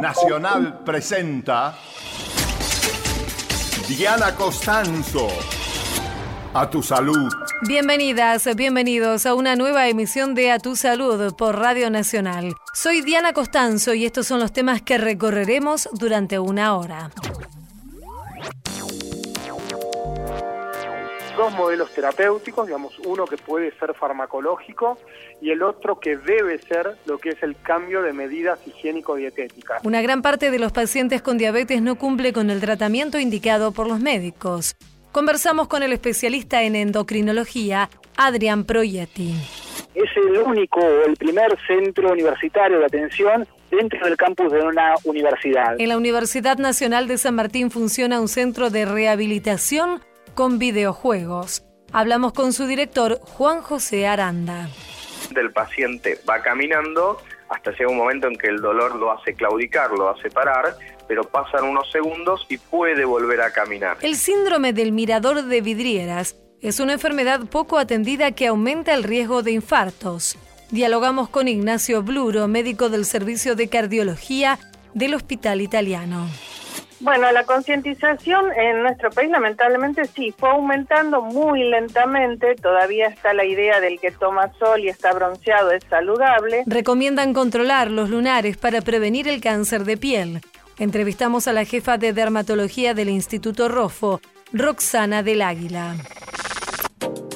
Nacional presenta Diana Costanzo. A tu salud. Bienvenidas, bienvenidos a una nueva emisión de A tu salud por Radio Nacional. Soy Diana Costanzo y estos son los temas que recorreremos durante una hora. Dos modelos terapéuticos, digamos, uno que puede ser farmacológico y el otro que debe ser lo que es el cambio de medidas higiénico-dietéticas. Una gran parte de los pacientes con diabetes no cumple con el tratamiento indicado por los médicos. Conversamos con el especialista en endocrinología, Adrián Proietti. Es el único o el primer centro universitario de atención dentro del campus de una universidad. En la Universidad Nacional de San Martín funciona un centro de rehabilitación con videojuegos. Hablamos con su director, Juan José Aranda. El paciente va caminando hasta llega un momento en que el dolor lo hace claudicar, lo hace parar, pero pasan unos segundos y puede volver a caminar. El síndrome del mirador de vidrieras es una enfermedad poco atendida que aumenta el riesgo de infartos. Dialogamos con Ignacio Bluro, médico del Servicio de Cardiología del Hospital Italiano. Bueno, la concientización en nuestro país lamentablemente sí, fue aumentando muy lentamente, todavía está la idea del que toma sol y está bronceado es saludable. Recomiendan controlar los lunares para prevenir el cáncer de piel. Entrevistamos a la jefa de dermatología del Instituto Rofo, Roxana del Águila.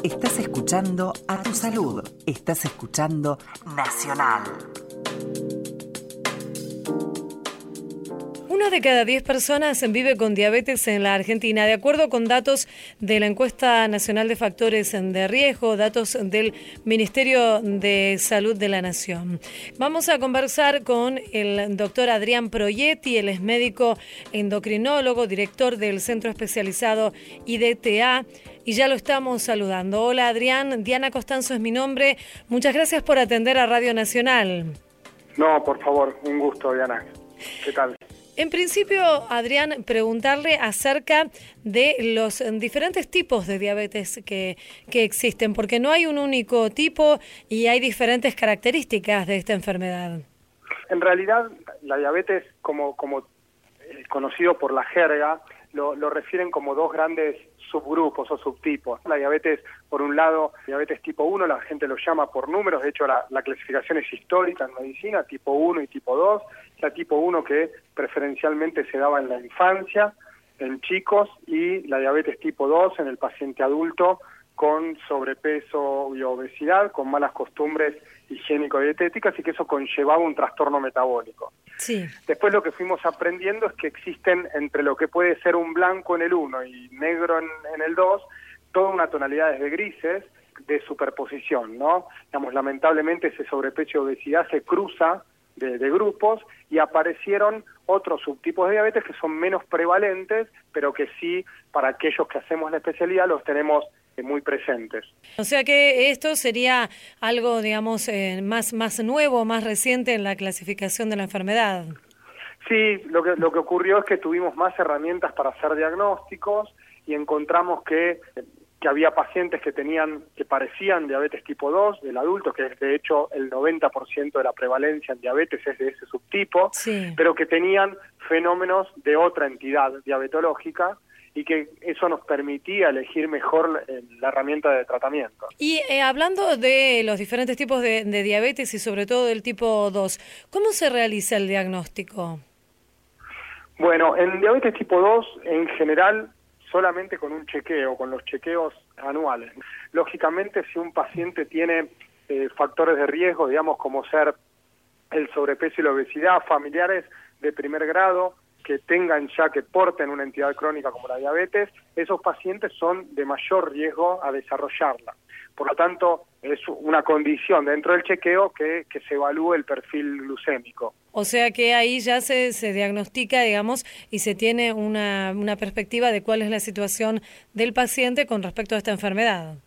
Estás escuchando a tu salud. Estás escuchando Nacional. Una de cada diez personas vive con diabetes en la Argentina, de acuerdo con datos de la encuesta nacional de factores de riesgo, datos del Ministerio de Salud de la Nación. Vamos a conversar con el doctor Adrián Proietti, él es médico endocrinólogo, director del Centro Especializado IDTA. Y ya lo estamos saludando. Hola Adrián, Diana Costanzo es mi nombre. Muchas gracias por atender a Radio Nacional. No, por favor, un gusto, Diana. ¿Qué tal? En principio, Adrián, preguntarle acerca de los diferentes tipos de diabetes que, que, existen, porque no hay un único tipo y hay diferentes características de esta enfermedad. En realidad, la diabetes, como, como eh, conocido por la jerga, lo, lo refieren como dos grandes subgrupos o subtipos. La diabetes, por un lado, diabetes tipo 1, la gente lo llama por números, de hecho la, la clasificación es histórica en medicina, tipo 1 y tipo 2, la tipo 1 que preferencialmente se daba en la infancia, en chicos, y la diabetes tipo 2 en el paciente adulto con sobrepeso y obesidad, con malas costumbres higiénico-dietéticas y que eso conllevaba un trastorno metabólico. Sí. Después lo que fuimos aprendiendo es que existen entre lo que puede ser un blanco en el 1 y negro en, en el 2, toda una tonalidad de grises de superposición, ¿no? Digamos, lamentablemente ese sobrepeso y obesidad se cruza de, de, grupos y aparecieron otros subtipos de diabetes que son menos prevalentes, pero que sí, para aquellos que hacemos la especialidad, los tenemos muy presentes. O sea que esto sería algo, digamos, eh, más, más nuevo, más reciente en la clasificación de la enfermedad. Sí, lo que, lo que ocurrió es que tuvimos más herramientas para hacer diagnósticos y encontramos que, que había pacientes que tenían, que parecían diabetes tipo 2 del adulto, que es de hecho el 90% de la prevalencia en diabetes es de ese subtipo, sí. pero que tenían fenómenos de otra entidad diabetológica y que eso nos permitía elegir mejor la herramienta de tratamiento. Y eh, hablando de los diferentes tipos de, de, diabetes y sobre todo del tipo 2, ¿cómo se realiza el diagnóstico? Bueno, en diabetes tipo 2 en general solamente con un chequeo, con los chequeos anuales. Lógicamente si un paciente tiene eh, factores de riesgo, digamos como ser el sobrepeso y la obesidad, familiares de primer grado, que tengan ya, que porten una entidad crónica como la diabetes, esos pacientes son de mayor riesgo a desarrollarla. Por lo tanto, es una condición dentro del chequeo que, que se evalúe el perfil glucémico. O sea que ahí ya se, se diagnostica, digamos, y se tiene una, una perspectiva de cuál es la situación del paciente con respecto a esta enfermedad.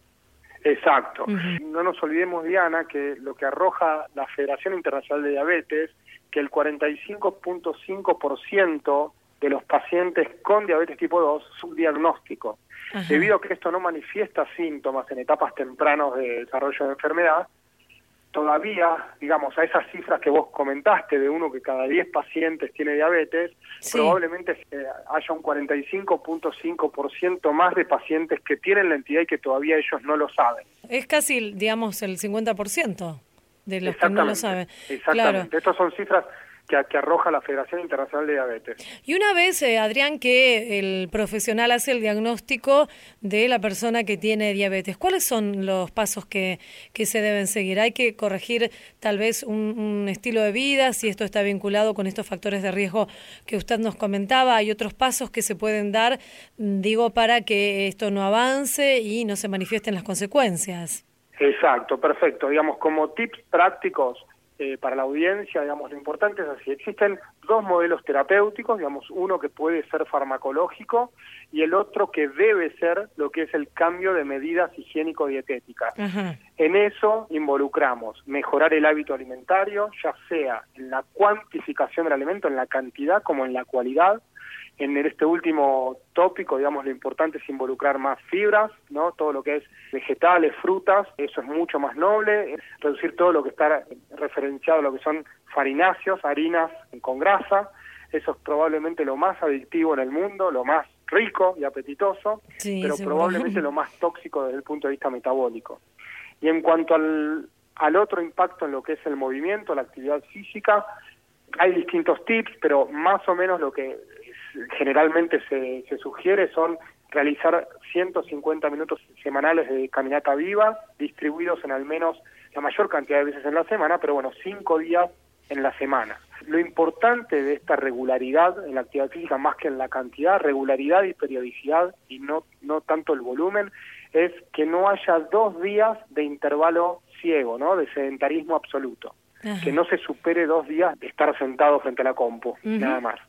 Exacto. Uh -huh. No nos olvidemos, Diana, que lo que arroja la Federación Internacional de Diabetes que el 45.5% de los pacientes con diabetes tipo 2 subdiagnóstico. Debido a que esto no manifiesta síntomas en etapas tempranas de desarrollo de enfermedad, todavía, digamos, a esas cifras que vos comentaste de uno que cada 10 pacientes tiene diabetes, probablemente eh, haya un 45.5% más de pacientes que tienen la entidad y que todavía ellos no lo saben. Es casi, digamos, el 50% de los que no lo saben. Exactamente. Estas son cifras que, arroja la Federación Internacional de Diabetes. Y una vez, eh, Adrián, que el profesional hace el diagnóstico de la persona que tiene diabetes, ¿cuáles son los pasos que, que se deben seguir? ¿Hay que corregir tal vez un, estilo de vida, si esto está vinculado con estos factores de riesgo que usted nos comentaba? ¿Hay otros pasos que se pueden dar, digo, para que esto no avance y no se manifiesten las consecuencias? Exacto, perfecto. Digamos, como tips prácticos, eh, para la audiencia, digamos, lo importante es así, existen dos modelos terapéuticos, digamos, uno que puede ser farmacológico y el otro que debe ser lo que es el cambio de medidas higiénico-dietéticas. En eso involucramos mejorar el hábito alimentario, ya sea en la cuantificación del alimento, en la cantidad como en la cualidad, en este último tópico, digamos, lo importante es involucrar más fibras, ¿no? Todo lo que es vegetales, frutas, eso es mucho más noble, reducir todo lo que está referenciado a lo que son farináceos, harinas con grasa, eso es probablemente lo más adictivo en el mundo, lo más rico y apetitoso, pero probablemente lo más tóxico desde el punto de vista metabólico. Y en cuanto al, al otro impacto en lo que es el movimiento, la actividad física, hay distintos tips, pero más o menos lo que generalmente se, se sugiere son realizar 150 minutos semanales de caminata viva, distribuidos en al menos la mayor cantidad de veces en la semana, pero bueno, cinco días en la semana. Lo importante de esta regularidad en la actividad física, más que en la cantidad, regularidad y periodicidad, y no, no tanto el volumen, es que no haya dos días de intervalo ciego, ¿no? de sedentarismo absoluto. Que no se supere dos días de estar sentado frente a la compu, nada más.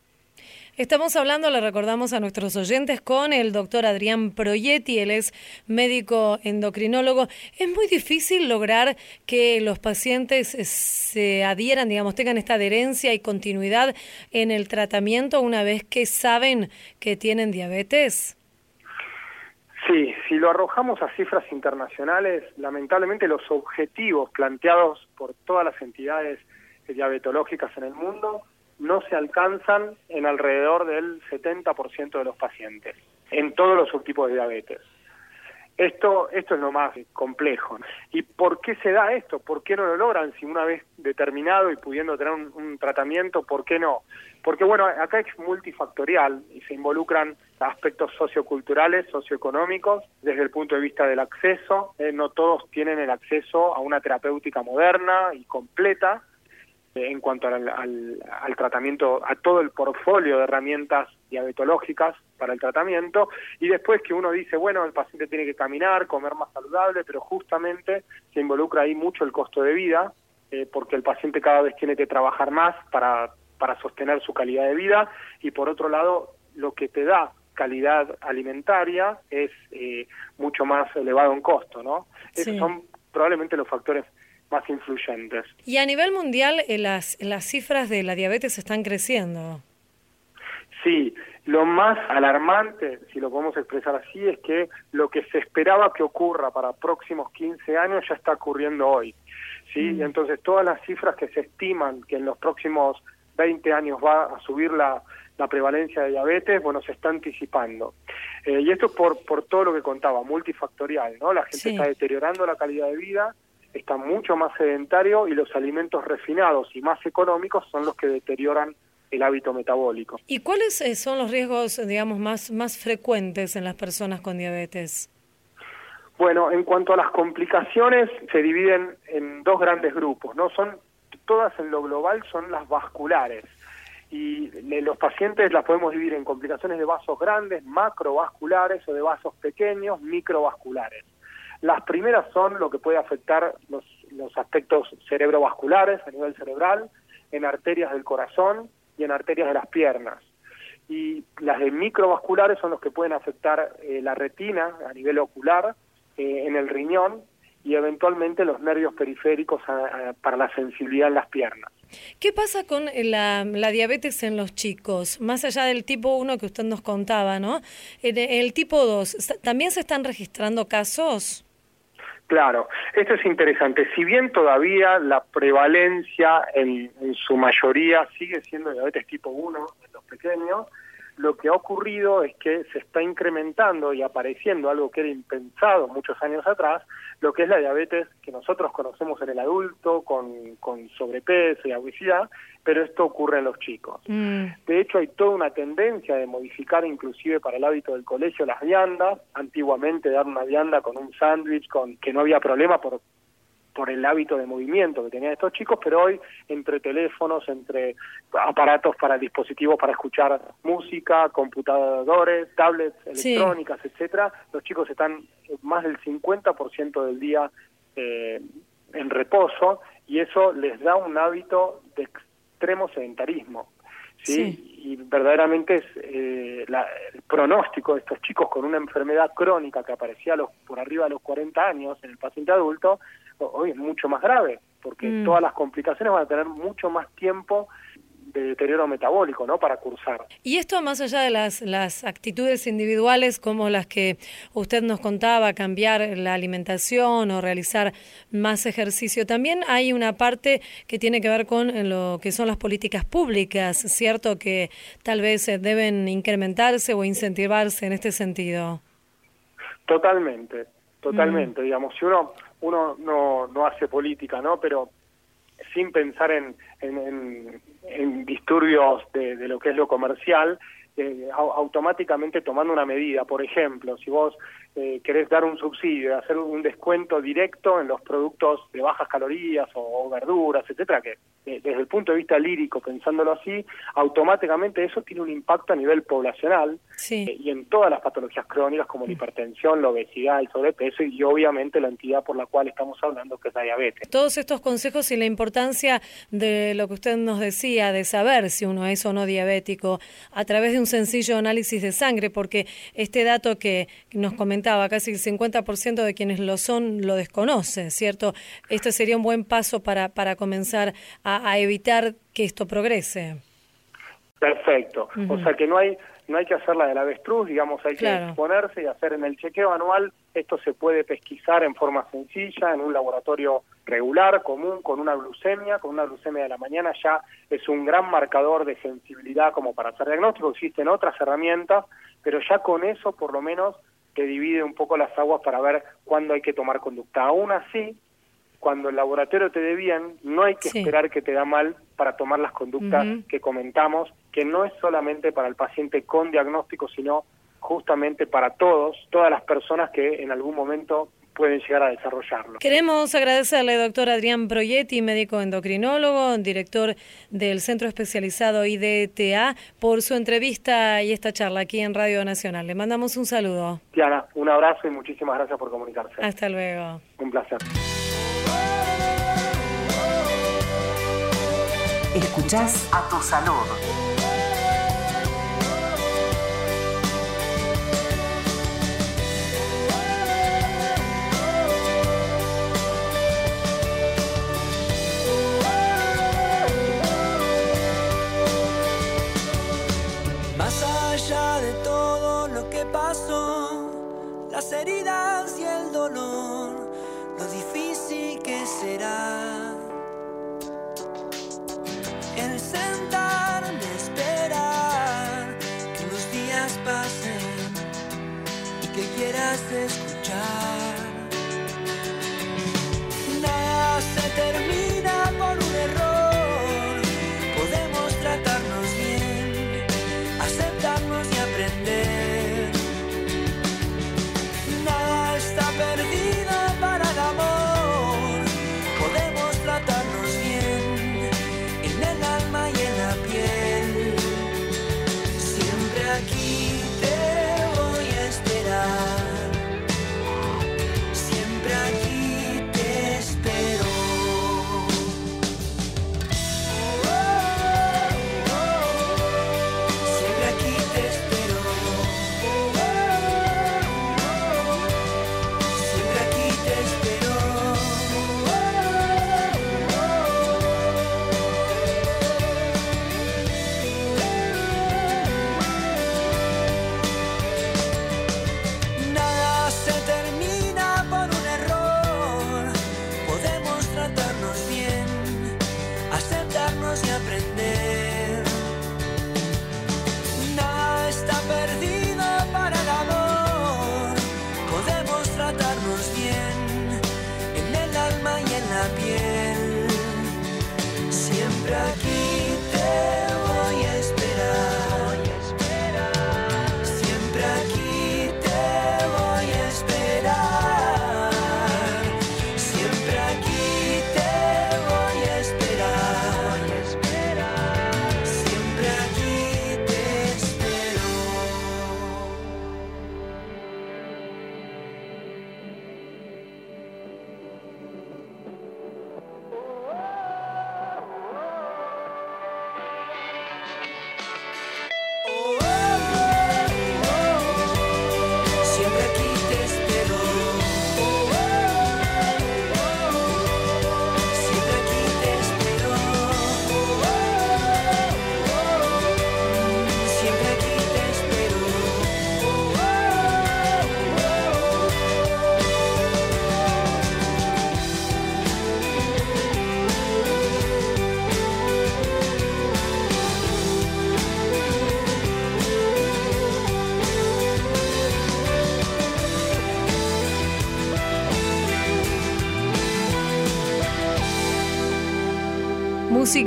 Estamos hablando, le recordamos a nuestros oyentes, con el doctor Adrián Proietti, él es médico endocrinólogo. Es muy difícil lograr que los pacientes se adhieran, digamos, tengan esta adherencia y continuidad en el tratamiento una vez que saben que tienen diabetes. Sí, si lo arrojamos a cifras internacionales, lamentablemente los objetivos planteados por todas las entidades diabetológicas en el mundo no se alcanzan en alrededor del 70% de los pacientes, en todos los subtipos de diabetes. Esto, esto es lo más complejo. ¿Y por qué se da esto? ¿Por qué no lo logran? Si una vez determinado y pudiendo tener un, tratamiento, ¿por qué no? Porque bueno, acá es multifactorial y se involucran aspectos socioculturales, socioeconómicos, desde el punto de vista del acceso. Eh, no todos tienen el acceso a una terapéutica moderna y completa en cuanto al, al, tratamiento, a todo el portfolio de herramientas diabetológicas para el tratamiento, y después que uno dice, bueno, el paciente tiene que caminar, comer más saludable, pero justamente se involucra ahí mucho el costo de vida, eh, porque el paciente cada vez tiene que trabajar más para, para sostener su calidad de vida, y por otro lado, lo que te da calidad alimentaria es eh, mucho más elevado en costo, ¿no? Esos son probablemente los factores más influyentes. Y a nivel mundial, eh, las, las cifras de la diabetes están creciendo. Sí, lo más alarmante, si lo podemos expresar así, es que lo que se esperaba que ocurra para próximos 15 años ya está ocurriendo hoy. ¿sí? Mm. Entonces, todas las cifras que se estiman que en los próximos 20 años va a subir la, la prevalencia de diabetes, bueno, se está anticipando. Eh, y esto es por, por todo lo que contaba, multifactorial, ¿no? La gente está deteriorando la calidad de vida, está mucho más sedentario y los alimentos refinados y más económicos son los que deterioran el hábito metabólico. ¿Y cuáles eh, son los riesgos, digamos, más, más frecuentes en las personas con diabetes? Bueno, en cuanto a las complicaciones, se dividen en dos grandes grupos, ¿no? Son todas en lo global son las vasculares. Y los pacientes las podemos dividir en complicaciones de vasos grandes, macrovasculares o de vasos pequeños, microvasculares. Las primeras son lo que puede afectar los, los aspectos cerebrovasculares a nivel cerebral, en arterias del corazón y en arterias de las piernas. Y las de microvasculares son los que pueden afectar eh, la retina a nivel ocular, eh, en el riñón y eventualmente los nervios periféricos para la sensibilidad en las piernas. ¿Qué pasa con la, diabetes en los chicos? Más allá del tipo 1 que usted nos contaba, ¿no? El tipo 2, ¿también se están registrando casos? Claro, esto es interesante. Si bien todavía la prevalencia en, en, su mayoría sigue siendo diabetes tipo 1 en los pequeños, lo que ha ocurrido es que se está incrementando y apareciendo algo que era impensado muchos años atrás, lo que es la diabetes que nosotros conocemos en el adulto con, con sobrepeso y obesidad, pero esto ocurre en los chicos. Mm. De hecho, hay toda una tendencia de modificar inclusive para el hábito del colegio las viandas. Antiguamente dar una vianda con un sándwich, con que no había problema por por el hábito de movimiento que tenían estos chicos, pero hoy entre teléfonos, entre aparatos para dispositivos para escuchar música, computadores, tablets Sí. electrónicas, etcétera, los chicos están más del 50% del día eh, en reposo y eso les da un hábito de extremo sedentarismo. ¿sí? Sí. Y verdaderamente es eh, la- el pronóstico de estos chicos con una enfermedad crónica que aparecía a los, por arriba de los 40 años en el paciente adulto, hoy es mucho más grave, porque Mm. todas las complicaciones van a tener mucho más tiempo de deterioro metabólico, ¿no? Para cursar. Y esto más allá de las, las actitudes individuales como las que usted nos contaba, cambiar la alimentación o realizar más ejercicio, también hay una parte que tiene que ver con lo que son las políticas públicas, ¿cierto? Que tal vez eh, deben incrementarse o incentivarse en este sentido. Totalmente, totalmente. Digamos, si uno uno no, no hace política, ¿no? Pero sin pensar en, en, en- en disturbios de, de lo que es lo comercial, eh, au- automáticamente tomando una medida. Por ejemplo, si vos eh, querés dar un subsidio, hacer un descuento directo en los productos de bajas calorías o, o verduras, etcétera, que eh, desde el punto de vista lírico, pensándolo así, automáticamente eso tiene un impacto a nivel poblacional Sí. eh, y en todas las patologías crónicas como la hipertensión, la obesidad, el sobrepeso y obviamente la entidad por la cual estamos hablando que es la diabetes. Todos estos consejos y la importancia de lo que usted nos decía, de saber si uno es o no diabético, a través de un sencillo análisis de sangre, porque este dato que nos comentaba, casi el 50% de quienes lo son lo desconoce, ¿cierto? Esto sería un buen paso para, para comenzar a, a evitar que esto progrese. Perfecto. O sea que no hay no hay que hacer la del avestruz, digamos, hay Claro. que exponerse y hacer en el chequeo anual. Esto se puede pesquisar en forma sencilla, en un laboratorio regular, común, con una glucemia, con una glucemia de la mañana ya es un gran marcador de sensibilidad como para hacer diagnóstico. Existen otras herramientas, pero ya con eso por lo menos te divide un poco las aguas para ver cuándo hay que tomar conducta. Aún así, cuando el laboratorio te dé bien, no hay que Sí. esperar que te da mal para tomar las conductas que comentamos, que no es solamente para el paciente con diagnóstico, sino justamente para todos, todas las personas que en algún momento pueden llegar a desarrollarlo. Queremos agradecerle, doctor Adrián Proietti, médico endocrinólogo, director del Centro Especializado IDTA, por su entrevista y esta charla aquí en Radio Nacional. Le mandamos un saludo. Diana, un abrazo y muchísimas gracias por comunicarse. Hasta luego. Un placer. Escuchás a tu salud. De todo lo que pasó, las heridas y el dolor, lo difícil que será. El sentarme a esperar que los días pasen y que quieras escuchar.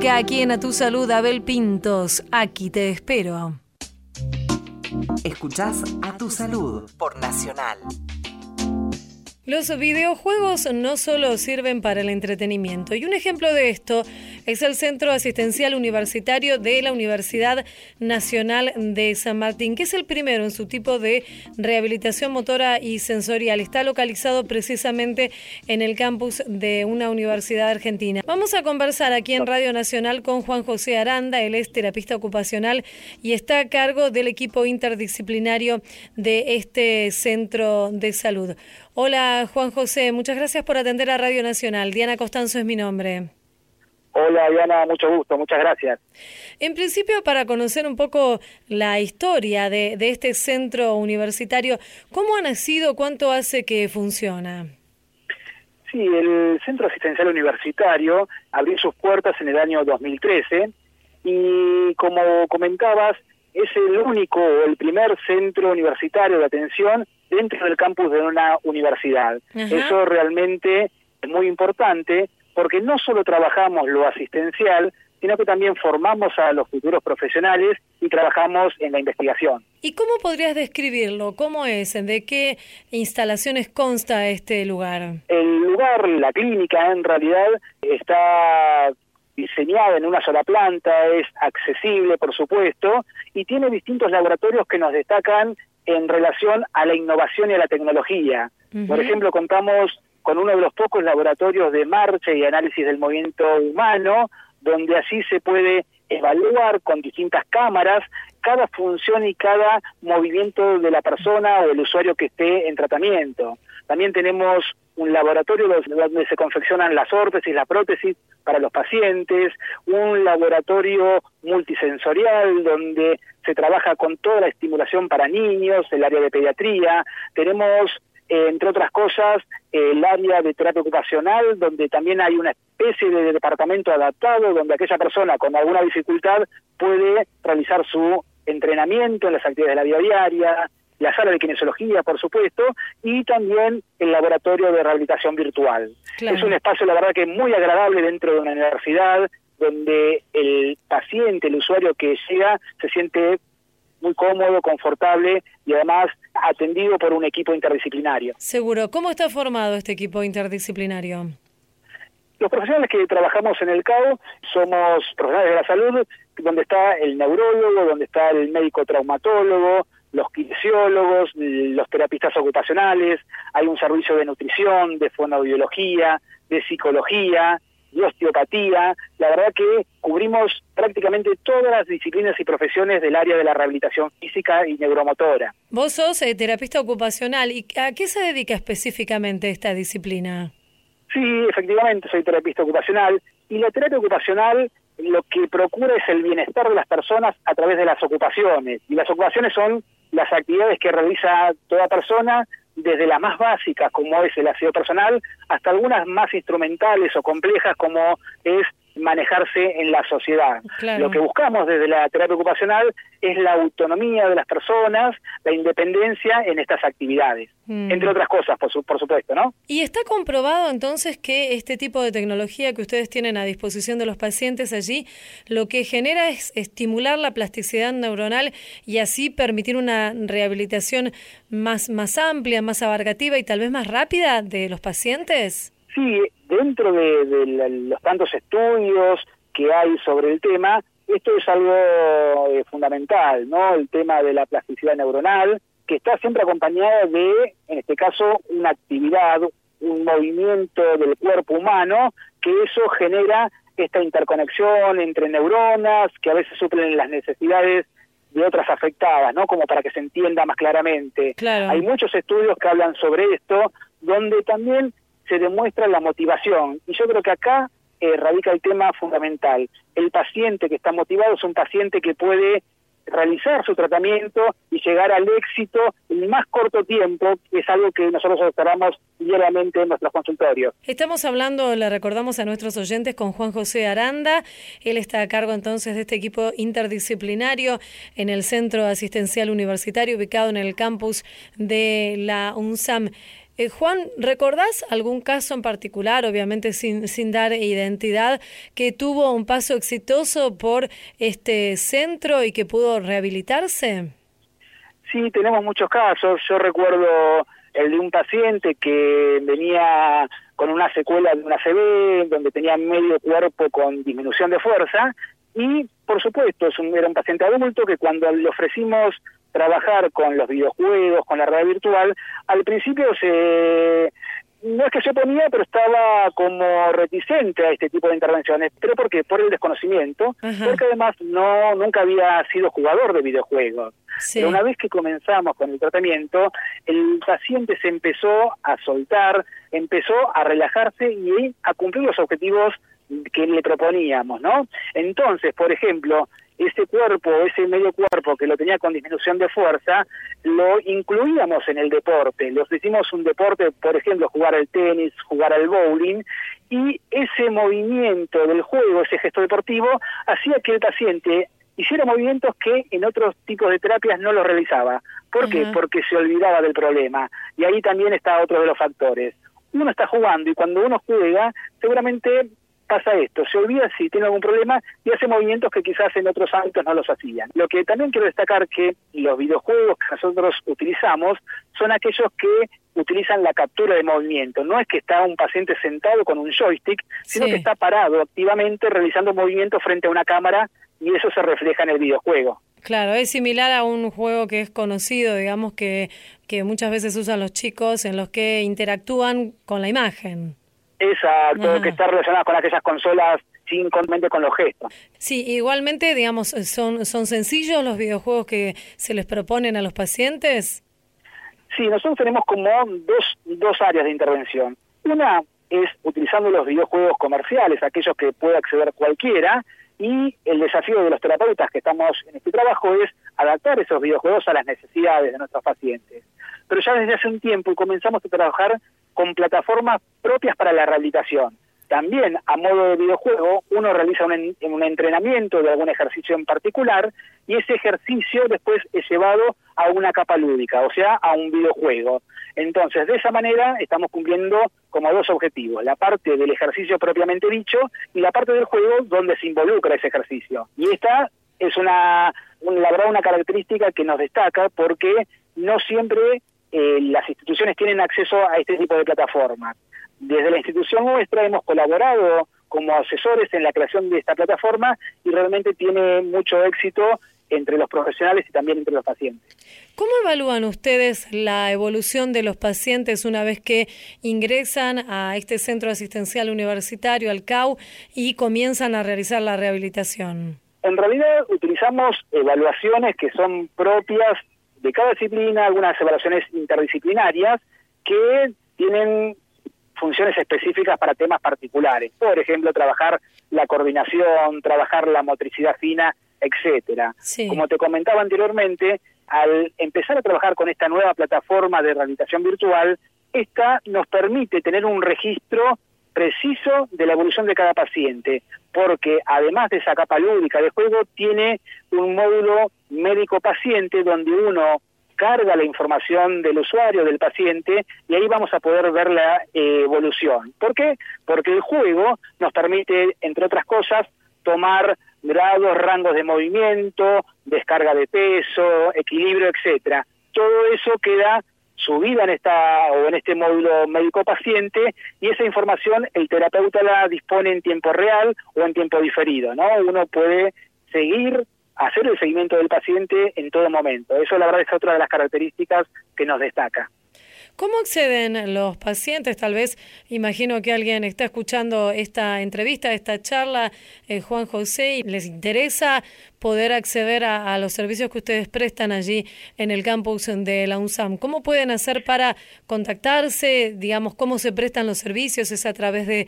Música aquí en A Tu Salud, Abel Pintos. Aquí te espero. Escuchás A Tu Salud por Nacional. Los videojuegos no solo sirven para el entretenimiento y un ejemplo de esto es el Centro Asistencial Universitario de la Universidad Nacional de San Martín, que es el primero en su tipo de rehabilitación motora y sensorial. Está localizado precisamente en el campus de una universidad argentina. Vamos a conversar aquí en Radio Nacional con Juan José Aranda, él es terapista ocupacional y está a cargo del equipo interdisciplinario de este centro de salud. Hola Juan José, muchas gracias por atender a Radio Nacional. Diana Costanzo es mi nombre. Hola Diana, mucho gusto, muchas gracias. En principio, para conocer un poco la historia de, de este centro universitario, ¿cómo ha nacido? ¿Cuánto hace que funciona? Sí, el Centro Asistencial Universitario abrió sus puertas en el año 2013 y como comentabas, es el único o el primer centro universitario de atención dentro del campus de una universidad. Eso realmente es muy importante porque no solo trabajamos lo asistencial, sino que también formamos a los futuros profesionales y trabajamos en la investigación. ¿Y cómo podrías describirlo? ¿Cómo es? ¿De qué instalaciones consta este lugar? El lugar, la clínica, en realidad está diseñada en una sola planta, es accesible, por supuesto, y tiene distintos laboratorios que nos destacan en relación a la innovación y a la tecnología. Por ejemplo, contamos con uno de los pocos laboratorios de marcha y análisis del movimiento humano, donde así se puede evaluar con distintas cámaras cada función y cada movimiento de la persona o del usuario que esté en tratamiento. También tenemos un laboratorio donde se confeccionan las órtesis, la prótesis para los pacientes, un laboratorio multisensorial donde se trabaja con toda la estimulación para niños, el área de pediatría, tenemos eh, entre otras cosas, el área de terapia ocupacional, donde también hay una especie de departamento adaptado, donde aquella persona con alguna dificultad puede realizar su entrenamiento en las actividades de la vida diaria, la sala de kinesiología, por supuesto, y también el laboratorio de rehabilitación virtual. Es un espacio, la verdad, que muy agradable dentro de una universidad, donde el paciente, el usuario que llega, se siente muy cómodo, confortable y además atendido por un equipo interdisciplinario. Seguro. ¿Cómo está formado este equipo interdisciplinario? Los profesionales que trabajamos en el CAO somos profesionales de la salud, donde está el neurólogo, donde está el médico traumatólogo, los kinesiólogos, los terapistas ocupacionales, hay un servicio de nutrición, de fonoaudiología, de psicología, de osteopatía. La verdad que cubrimos prácticamente todas las disciplinas y profesiones del área de la rehabilitación física y neuromotora. Vos sos eh, terapista ocupacional. ¿Y a qué se dedica específicamente esta disciplina? Sí, efectivamente, soy terapista ocupacional. Y la terapia ocupacional lo que procura es el bienestar de las personas a través de las ocupaciones. Y las ocupaciones son las actividades que realiza toda persona desde las más básicas como es el aseo personal hasta algunas más instrumentales o complejas como es manejarse en la sociedad. Lo que buscamos desde la terapia ocupacional es la autonomía de las personas, la independencia en estas actividades, mm. entre otras cosas, por, por supuesto, ¿no? ¿Y está comprobado entonces que este tipo de tecnología que ustedes tienen a disposición de los pacientes allí, lo que genera es estimular la plasticidad neuronal y así permitir una rehabilitación más, más amplia, más abarcativa y tal vez más rápida de los pacientes? Sí, dentro de, los tantos estudios que hay sobre el tema, esto es algo eh, fundamental, ¿no? El tema de la plasticidad neuronal, que está siempre acompañada de, en este caso, una actividad, un movimiento del cuerpo humano, que eso genera esta interconexión entre neuronas, que a veces suplen las necesidades de otras afectadas, ¿no? Como para que se entienda más claramente. Hay muchos estudios que hablan sobre esto, donde también se demuestra la motivación. Y yo creo que acá eh, radica el tema fundamental. El paciente que está motivado es un paciente que puede realizar su tratamiento y llegar al éxito en más corto tiempo, es algo que nosotros esperamos diariamente en nuestros consultorios. Estamos hablando, le recordamos a nuestros oyentes, con Juan José Aranda. Él está a cargo entonces de este equipo interdisciplinario en el Centro Asistencial Universitario ubicado en el campus de la UNSAM. Eh, Juan, ¿recordás algún caso en particular, obviamente sin, sin dar identidad, que tuvo un paso exitoso por este centro y que pudo rehabilitarse? Sí, tenemos muchos casos. Yo recuerdo el de un paciente que venía con una secuela de una CB, donde tenía medio cuerpo con disminución de fuerza, y por supuesto era un paciente adulto que cuando le ofrecimos trabajar con los videojuegos, con la red virtual, al principio se no es que se oponía, pero estaba como reticente a este tipo de intervenciones. ¿Pero por qué? Por el desconocimiento, porque además no nunca había sido jugador de videojuegos. Pero una vez que comenzamos con el tratamiento, el paciente se empezó a soltar, empezó a relajarse y a cumplir los objetivos que le proponíamos, ¿no? Entonces, por ejemplo, ese cuerpo, ese medio cuerpo que lo tenía con disminución de fuerza, lo incluíamos en el deporte. Le ofrecimos un deporte, por ejemplo, jugar al tenis, jugar al bowling, y ese movimiento del juego, ese gesto deportivo, hacía que el paciente hiciera movimientos que en otros tipos de terapias no lo realizaba. ¿Por qué? Porque se olvidaba del problema. Y ahí también está otro de los factores. Uno está jugando y cuando uno juega, seguramente pasa esto, se olvida si tiene algún problema y hace movimientos que quizás en otros ámbitos no los hacían. Lo que también quiero destacar que los videojuegos que nosotros utilizamos son aquellos que utilizan la captura de movimiento. No es que está un paciente sentado con un joystick, sino que está parado activamente realizando movimientos frente a una cámara y eso se refleja en el videojuego. Claro, es similar a un juego que es conocido, digamos, que, que muchas veces usan los chicos en los que interactúan con la imagen. Exacto, que está relacionado con aquellas consolas sin con los gestos. Sí, igualmente, digamos, son, son sencillos los videojuegos que se les proponen a los pacientes. Sí, nosotros tenemos como dos, dos áreas de intervención. Una es utilizando los videojuegos comerciales, aquellos que puede acceder cualquiera, y el desafío de los terapeutas que estamos en este trabajo es adaptar esos videojuegos a las necesidades de nuestros pacientes. Pero ya desde hace un tiempo comenzamos a trabajar con plataformas propias para la rehabilitación. También a modo de videojuego uno realiza un, un, entrenamiento de algún ejercicio en particular y ese ejercicio después es llevado a una capa lúdica, o sea, a un videojuego. Entonces, de esa manera estamos cumpliendo como dos objetivos, la parte del ejercicio propiamente dicho y la parte del juego donde se involucra ese ejercicio. Y esta es una, la verdad, una característica que nos destaca porque no siempre eh, las instituciones tienen acceso a este tipo de plataformas. Desde la institución nuestra hemos colaborado como asesores en la creación de esta plataforma y realmente tiene mucho éxito entre los profesionales y también entre los pacientes. ¿Cómo evalúan ustedes la evolución de los pacientes una vez que ingresan a este centro asistencial universitario, al CAU, y comienzan a realizar la rehabilitación? En realidad utilizamos evaluaciones que son propias de cada disciplina, algunas evaluaciones interdisciplinarias que tienen funciones específicas para temas particulares. Por ejemplo, trabajar la coordinación, trabajar la motricidad fina, etcétera. Como te comentaba anteriormente, al empezar a trabajar con esta nueva plataforma de rehabilitación virtual, esta nos permite tener un registro preciso de la evolución de cada paciente, porque además de esa capa lúdica de juego, tiene un módulo médico-paciente donde uno carga la información del usuario, del paciente, y ahí vamos a poder ver la eh, evolución. ¿Por qué? Porque el juego nos permite, entre otras cosas, tomar grados, rangos de movimiento, descarga de peso, equilibrio, etcétera. Todo eso queda subida en esta o en este módulo médico paciente y esa información el terapeuta la dispone en tiempo real o en tiempo diferido, ¿no? Uno puede seguir hacer el seguimiento del paciente en todo momento. Eso la verdad es otra de las características que nos destaca. ¿Cómo acceden los pacientes? Tal vez imagino que alguien está escuchando esta entrevista, esta charla, eh, Juan José, y les interesa poder acceder a, los servicios que ustedes prestan allí en el campus de la UNSAM. ¿Cómo pueden hacer para contactarse? Digamos, ¿cómo se prestan los servicios? ¿Es a través de,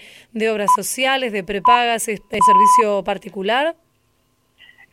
obras sociales, de prepagas, es, servicio particular?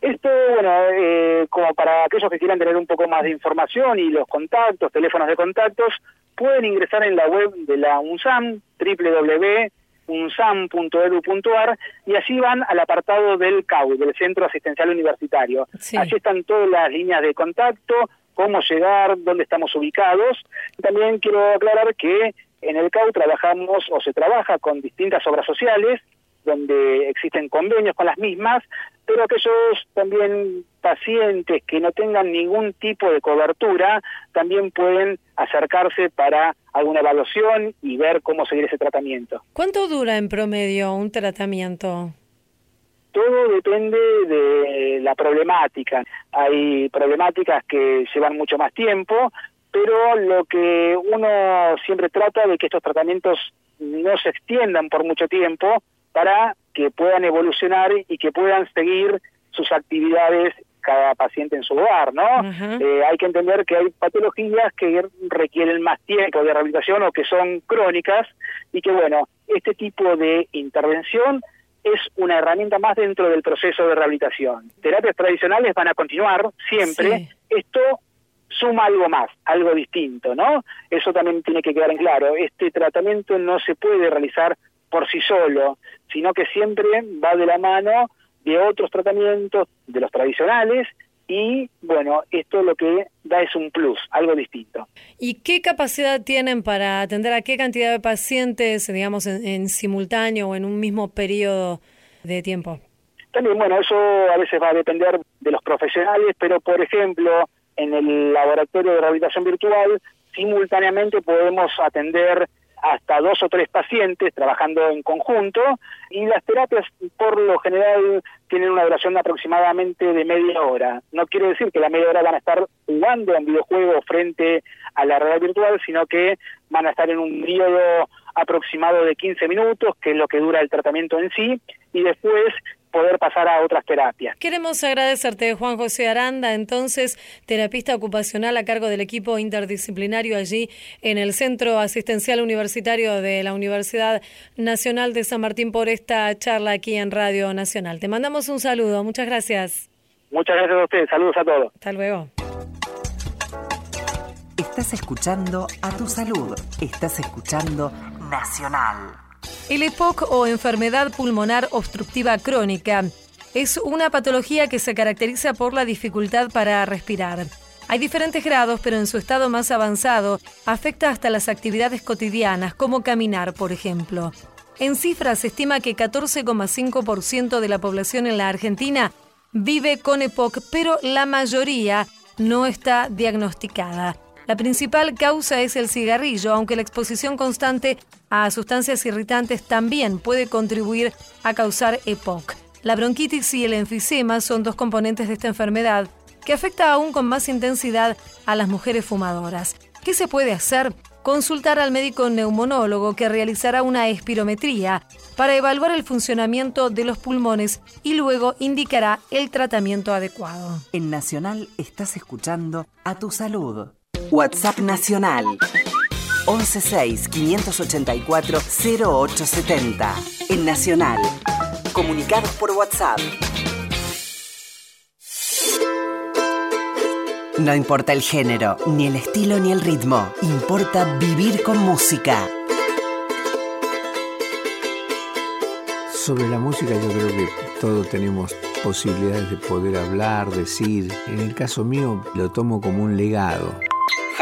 Esto, bueno, eh, como para aquellos que quieran tener un poco más de información y los contactos, teléfonos de contactos, pueden ingresar en la web de la UNSAM, www.unsam.edu.ar, y así van al apartado del CAU, del Centro Asistencial Universitario. Allí están todas las líneas de contacto, cómo llegar, dónde estamos ubicados. También quiero aclarar que en el CAU trabajamos o se trabaja con distintas obras sociales, donde existen convenios con las mismas, pero aquellos también pacientes que no tengan ningún tipo de cobertura también pueden acercarse para alguna evaluación y ver cómo seguir ese tratamiento. ¿Cuánto dura en promedio un tratamiento? Todo depende de la problemática. Hay problemáticas que llevan mucho más tiempo, pero lo que uno siempre trata de que estos tratamientos no se extiendan por mucho tiempo para que puedan evolucionar y que puedan seguir sus actividades cada paciente en su hogar, ¿no? Eh, hay que entender que hay patologías que requieren más tiempo de rehabilitación o que son crónicas y que, bueno, este tipo de intervención es una herramienta más dentro del proceso de rehabilitación. Terapias tradicionales van a continuar siempre. Esto suma algo más, algo distinto, ¿no? Eso también tiene que quedar en claro. Este tratamiento no se puede realizar por sí solo, sino que siempre va de la mano de otros tratamientos, de los tradicionales, y bueno, esto lo que da es un plus, algo distinto. ¿Y qué capacidad tienen para atender a qué cantidad de pacientes, digamos, en, simultáneo o en un mismo periodo de tiempo? También, bueno, eso a veces va a depender de los profesionales, pero por ejemplo, en el laboratorio de rehabilitación virtual, simultáneamente podemos atender hasta dos o tres pacientes trabajando en conjunto y las terapias por lo general tienen una duración aproximadamente de media hora. No quiere decir que la media hora van a estar jugando en videojuego frente a la realidad virtual, sino que van a estar en un periodo aproximado de 15 minutos, que es lo que dura el tratamiento en sí, y después poder pasar a otras terapias. Queremos agradecerte, Juan José Aranda, entonces, terapista ocupacional a cargo del equipo interdisciplinario allí en el Centro Asistencial Universitario de la Universidad Nacional de San Martín por esta charla aquí en Radio Nacional. Te mandamos un saludo, muchas gracias. Muchas gracias a ustedes, saludos a todos. Hasta luego. Estás escuchando a tu salud, estás escuchando Nacional. El EPOC o enfermedad pulmonar obstructiva crónica es una patología que se caracteriza por la dificultad para respirar. Hay diferentes grados, pero en su estado más avanzado afecta hasta las actividades cotidianas, como caminar, por ejemplo. En cifras se estima que 14,5% de la población en la Argentina vive con EPOC, pero la mayoría no está diagnosticada. La principal causa es el cigarrillo, aunque la exposición constante a sustancias irritantes también puede contribuir a causar EPOC. La bronquitis y el enfisema son dos componentes de esta enfermedad que afecta aún con más intensidad a las mujeres fumadoras. ¿Qué se puede hacer? Consultar al médico neumonólogo que realizará una espirometría para evaluar el funcionamiento de los pulmones y luego indicará el tratamiento adecuado. En Nacional estás escuchando a tu salud. WhatsApp Nacional 116-584-0870. En Nacional. Comunicados por WhatsApp. No importa el género, ni el estilo, ni el ritmo. Importa vivir con música. Sobre la música yo creo que todos tenemos posibilidades de poder hablar, decir. En el caso mío lo tomo como un legado.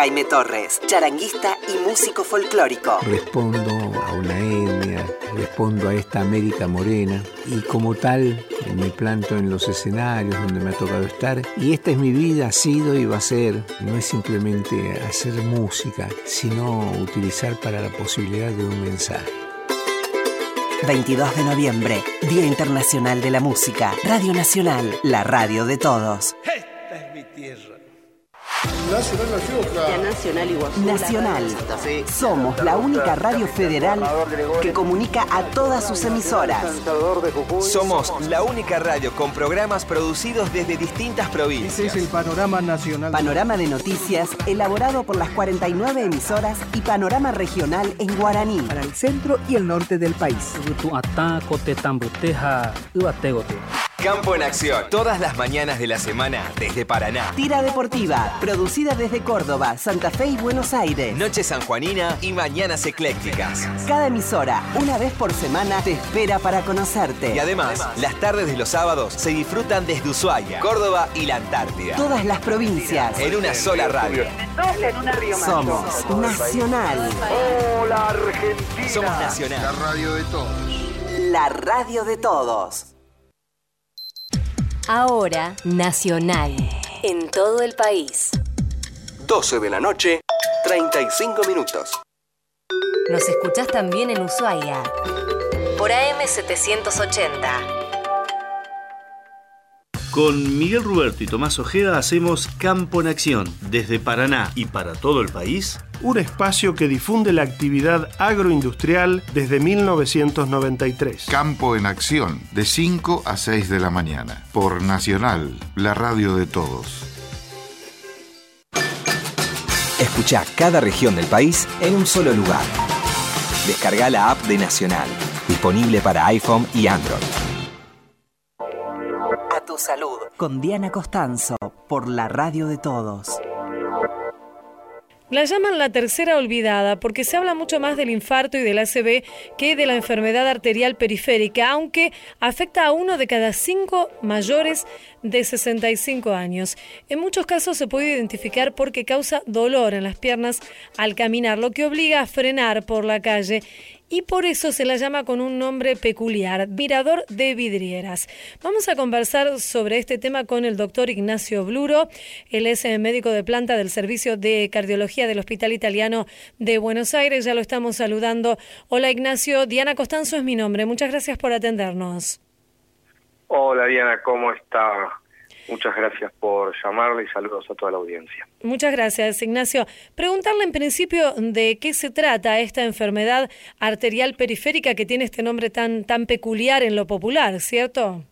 Jaime Torres, charanguista y músico folclórico. Respondo a una etnia, respondo a esta América morena y como tal me planto en los escenarios donde me ha tocado estar y esta es mi vida, ha sido y va a ser. No es simplemente hacer música, sino utilizar para la posibilidad de un mensaje. 22 de noviembre, Día Internacional de la Música. Radio Nacional, la radio de todos. Esta es mi tierra. Nacional Nacional Nacional. Somos la única radio federal que comunica a todas sus emisoras. Somos la única radio con programas producidos desde distintas provincias. Ese es el panorama nacional. Panorama de noticias elaborado por las 49 emisoras y panorama regional en guaraní. Para el centro y el norte del país. Campo en Acción. Todas las mañanas de la semana desde Paraná. Tira Deportiva, producida desde Córdoba, Santa Fe y Buenos Aires. Noche sanjuanina y mañanas eclécticas. Cada emisora, una vez por semana, te espera para conocerte. Y además, las tardes de los sábados se disfrutan desde Ushuaia, Córdoba y la Antártida. Todas las provincias. En una sola radio. Somos Nacional. Hola Argentina. Somos Nacional. La radio de todos. La radio de todos. Ahora Nacional. En todo el país. 12 de la noche, 35 minutos. Nos escuchás también en Ushuaia. Por AM780. Con Miguel Ruberto y Tomás Ojeda hacemos Campo en Acción, desde Paraná y para todo el país. Un espacio que difunde la actividad agroindustrial desde 1993. Campo en Acción, de 5 a 6 de la mañana, por Nacional, la radio de todos. Escucha cada región del país en un solo lugar. Descarga la app de Nacional, disponible para iPhone y Android. Tu salud. Con Diana Costanzo, por la radio de todos. La llaman la tercera olvidada porque se habla mucho más del infarto y del ACV que de la enfermedad arterial periférica, aunque afecta a uno de cada cinco mayores de 65 años. En muchos casos se puede identificar porque causa dolor en las piernas al caminar, lo que obliga a frenar por la calle y por eso se la llama con un nombre peculiar, Mirador de Vidrieras. Vamos a conversar sobre este tema con el doctor Ignacio Bluro, él es eh, médico de planta del Servicio de Cardiología del Hospital Italiano de Buenos Aires, ya lo estamos saludando. Hola Ignacio, Diana Costanzo es mi nombre, muchas gracias por atendernos. Hola Diana, ¿cómo está? Muchas gracias por llamarle y saludos a toda la audiencia. Muchas gracias, Ignacio. Preguntarle en principio de qué se trata esta enfermedad arterial periférica que tiene este nombre tan, tan peculiar en lo popular, ¿cierto?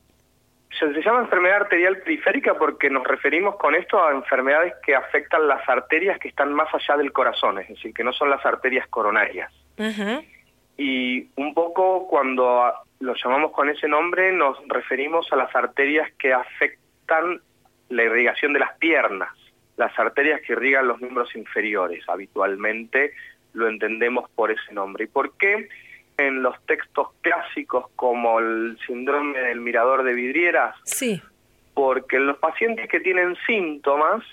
Se, se llama enfermedad arterial periférica porque nos referimos con esto a enfermedades que afectan las arterias que están más allá del corazón, es decir, que no son las arterias coronarias. Ajá. Y un poco cuando lo llamamos con ese nombre nos referimos a las arterias que afectan la irrigación de las piernas, las arterias que irrigan los miembros inferiores. Habitualmente lo entendemos por ese nombre. ¿Y por qué en los textos clásicos como el síndrome del mirador de vidrieras? Sí. Porque los pacientes que tienen síntomas,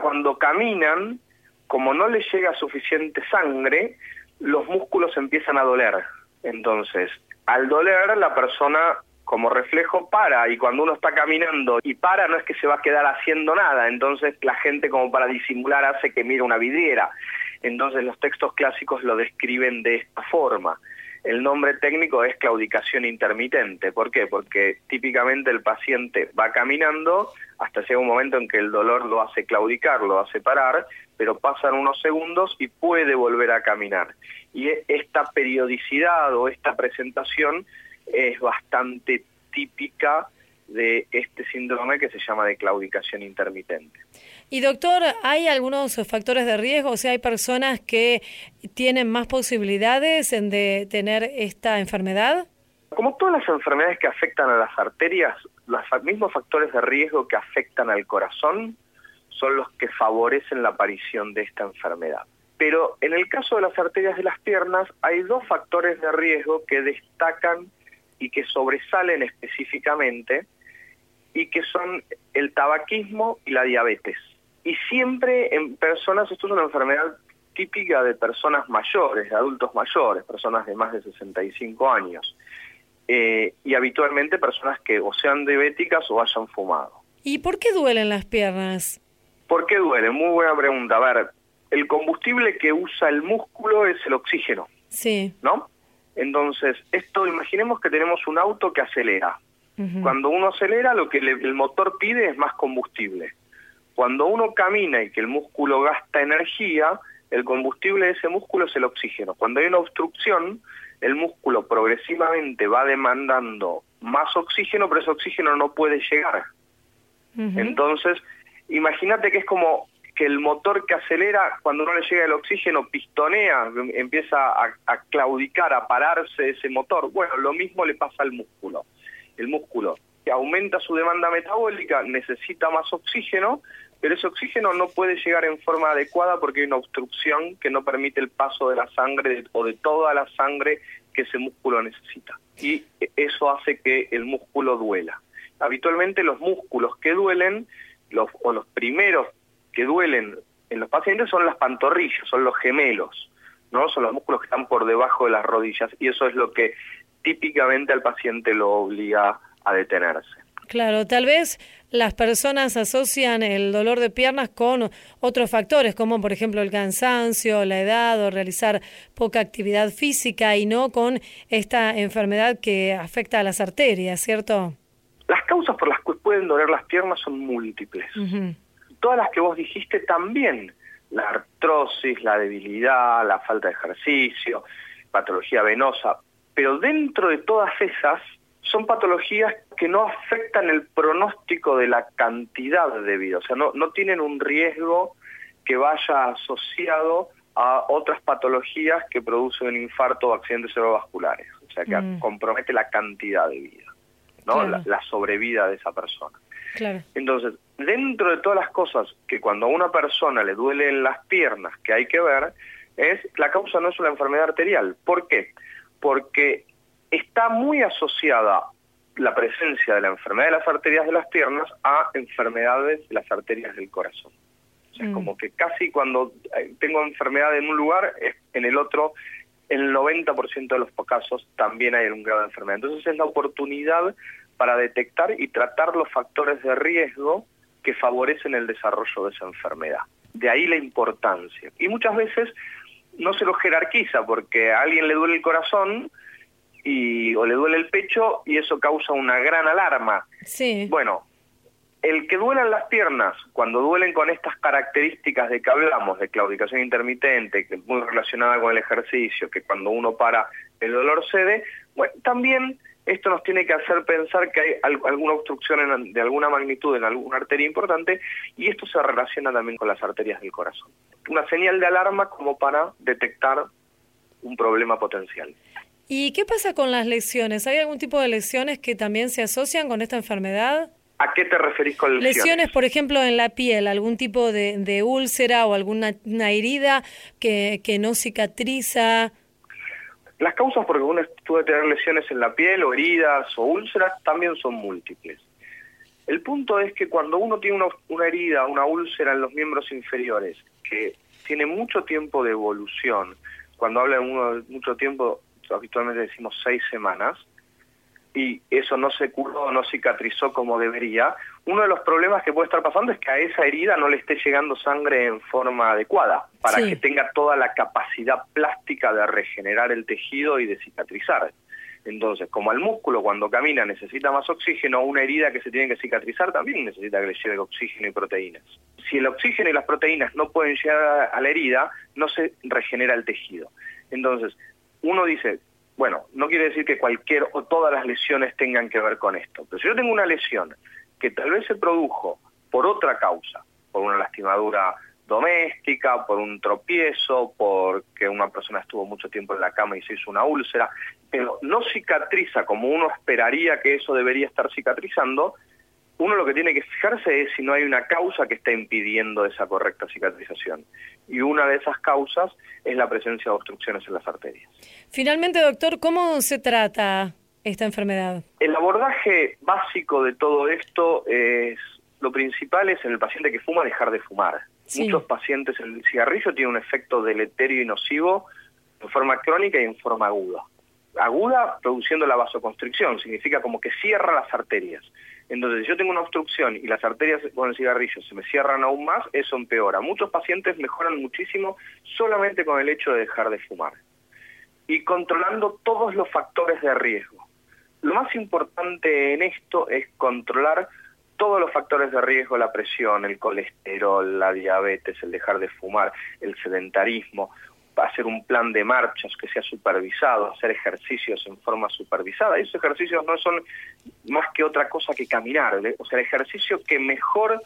cuando caminan, como no les llega suficiente sangre, los músculos empiezan a doler. Entonces, al doler, la persona como reflejo para y cuando uno está caminando y para no es que se va a quedar haciendo nada, entonces la gente como para disimular hace que mira una vidriera. Entonces los textos clásicos lo describen de esta forma. El nombre técnico es claudicación intermitente. ¿Por qué? Porque típicamente el paciente va caminando hasta llega un momento en que el dolor lo hace claudicar, lo hace parar, pero pasan unos segundos y puede volver a caminar. Y e- esta periodicidad o esta presentación es bastante típica de este síndrome que se llama de claudicación intermitente. Y doctor, ¿hay algunos factores de riesgo? O sea, ¿hay personas que tienen más posibilidades en de tener esta enfermedad? Como todas las enfermedades que afectan a las arterias, los mismos factores de riesgo que afectan al corazón son los que favorecen la aparición de esta enfermedad. Pero en el caso de las arterias de las piernas hay dos factores de riesgo que destacan y que sobresalen específicamente y que son el tabaquismo y la diabetes. Y siempre en personas, esto es una enfermedad típica de personas mayores, de adultos mayores, personas de más de 65 años, eh, y habitualmente personas que o sean diabéticas o hayan fumado. ¿Y por qué duelen las piernas? ¿Por qué duele? Muy buena pregunta. A ver, el combustible que usa el músculo es el oxígeno, Sí. ¿no? Entonces, esto, imaginemos que tenemos un auto que acelera. Cuando uno acelera, lo que le- el motor pide es más combustible. Cuando uno camina y que el músculo gasta energía, el combustible de ese músculo es el oxígeno. Cuando hay una obstrucción, el músculo progresivamente va demandando más oxígeno, pero ese oxígeno no puede llegar. Entonces, imagínate que es como que el motor que acelera, cuando no le llega el oxígeno, pistonea, em- empieza a, claudicar, a pararse ese motor. Bueno, lo mismo le pasa al músculo. el músculo aumenta su demanda metabólica, necesita más oxígeno, pero ese oxígeno no puede llegar en forma adecuada porque hay una obstrucción que no permite el paso de la sangre o de toda la sangre que ese músculo necesita. Y eso hace que el músculo duela. Habitualmente los músculos que duelen, los, o los primeros que duelen en los pacientes son las pantorrillas, son los gemelos, ¿no? Son los músculos que están por debajo de las rodillas y eso es lo que típicamente al paciente lo obliga a detenerse. Claro, tal vez las personas asocian el dolor de piernas con otros factores, como por ejemplo el cansancio, la edad o realizar poca actividad física y no con esta enfermedad que afecta a las arterias, ¿cierto? Las causas por las que pueden doler las piernas son múltiples. Todas las que vos dijiste también, la artrosis, la debilidad, la falta de ejercicio, patología venosa, pero dentro de todas esas son patologías que no afectan el pronóstico de la cantidad de vida, o sea, no, no tienen un riesgo que vaya asociado a otras patologías que producen un infarto o accidentes cerebrovasculares, o sea, que mm. compromete la cantidad de vida, ¿no? La, sobrevida de esa persona. Entonces, dentro de todas las cosas que cuando a una persona le duelen las piernas que hay que ver, es la causa no es una enfermedad arterial. ¿Por qué? Porque está muy asociada la presencia de la enfermedad de las arterias de las piernas a enfermedades de las arterias del corazón. O sea, es mm. como que casi cuando eh, tengo enfermedad en un lugar, en el otro, en el 90% de los casos también hay un grado de enfermedad. Entonces es la oportunidad para detectar y tratar los factores de riesgo que favorecen el desarrollo de esa enfermedad. De ahí la importancia. Y muchas veces no se lo jerarquiza porque a alguien le duele el corazón, y, o le duele el pecho y eso causa una gran alarma. Sí. Bueno, el que duelan las piernas, cuando duelen con estas características de que hablamos, de claudicación intermitente, que es muy relacionada con el ejercicio, que cuando uno para el dolor cede, bueno, también esto nos tiene que hacer pensar que hay alguna obstrucción de alguna magnitud en alguna arteria importante y esto se relaciona también con las arterias del corazón. Una señal de alarma como para detectar un problema potencial. ¿Y qué pasa con las lesiones? ¿Hay algún tipo de lesiones que también se asocian con esta enfermedad? ¿A qué te referís con lesiones? Lesiones, por ejemplo, en la piel, algún tipo de, úlcera o alguna herida que, que no cicatriza. Las causas por que uno puede tener lesiones en la piel o heridas o úlceras también son múltiples. El punto es que cuando uno tiene una, herida, una úlcera en los miembros inferiores, que tiene mucho tiempo de evolución, cuando habla de mucho tiempo habitualmente decimos seis semanas, y eso no se curó, no cicatrizó como debería, uno de los problemas que puede estar pasando es que a esa herida no le esté llegando sangre en forma adecuada, para que tenga toda la capacidad plástica de regenerar el tejido y de cicatrizar. Entonces, como al músculo cuando camina necesita más oxígeno, una herida que se tiene que cicatrizar también necesita que le llegue oxígeno y proteínas. Si el oxígeno y las proteínas no pueden llegar a la herida, no se regenera el tejido. Entonces, uno dice, bueno, no quiere decir que cualquier o todas las lesiones tengan que ver con esto, pero si yo tengo una lesión que tal vez se produjo por otra causa, por una lastimadura doméstica, por un tropiezo, porque una persona estuvo mucho tiempo en la cama y se hizo una úlcera, pero no cicatriza como uno esperaría que eso debería estar cicatrizando, uno lo que tiene que fijarse es si no hay una causa que está impidiendo esa correcta cicatrización. Y una de esas causas es la presencia de obstrucciones en las arterias. Finalmente, doctor, ¿cómo se trata esta enfermedad? El abordaje básico de todo esto es, lo principal es en el paciente que fuma dejar de fumar. Muchos pacientes, el cigarrillo tiene un efecto deleterio y nocivo en forma crónica y en forma aguda. Aguda produciendo la vasoconstricción, significa como que cierra las arterias entonces, si yo tengo una obstrucción y las arterias con el cigarrillo se me cierran aún más, eso empeora. Muchos pacientes mejoran muchísimo solamente con el hecho de dejar de fumar. Y controlando todos los factores de riesgo. Lo más importante en esto es controlar todos los factores de riesgo, la presión, el colesterol, la diabetes, el dejar de fumar, el sedentarismo, hacer un plan de marchas que sea supervisado, hacer ejercicios en forma supervisada. Y esos ejercicios no son más que otra cosa que caminar, o sea, el ejercicio que mejor,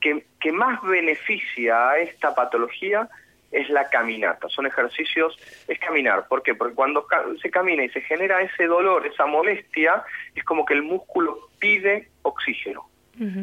que, que más beneficia a esta patología es la caminata. Son ejercicios, es caminar. ¿Por qué? Porque cuando se camina y se genera ese dolor, esa molestia, es como que el músculo pide oxígeno.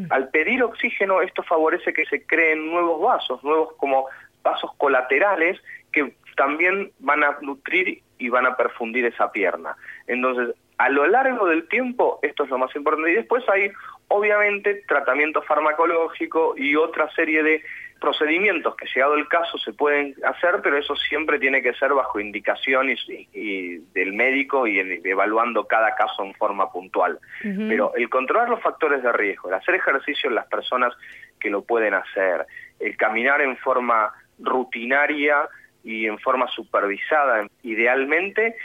Al pedir oxígeno, esto favorece que se creen nuevos vasos, nuevos como vasos colaterales que también van a nutrir y van a perfundir esa pierna. Entonces, a lo largo del tiempo, esto es lo más importante. Y después hay, obviamente, tratamiento farmacológico y otra serie de procedimientos que llegado el caso se pueden hacer, pero eso siempre tiene que ser bajo indicación y, del médico y evaluando cada caso en forma puntual. Pero el controlar los factores de riesgo, el hacer ejercicio en las personas que lo pueden hacer, el caminar en forma rutinaria y en forma supervisada, idealmente,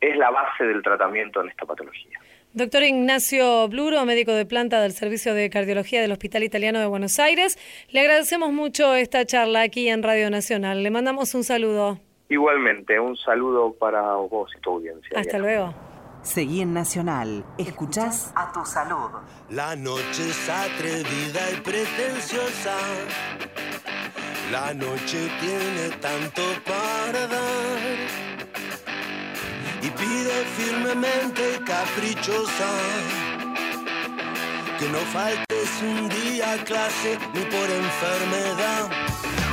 es la base del tratamiento en esta patología. Doctor Ignacio Bluro, médico de planta del Servicio de Cardiología del Hospital Italiano de Buenos Aires, le agradecemos mucho esta charla aquí en Radio Nacional. Le mandamos un saludo. Igualmente, un saludo para vos y tu audiencia. Hasta luego. Seguí en Nacional. Escuchás a tu salud. La noche es atrevida y pretenciosa. La noche tiene tanto para dar y pide firmemente caprichosa que no faltes un día clase ni por enfermedad.